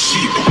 sheep.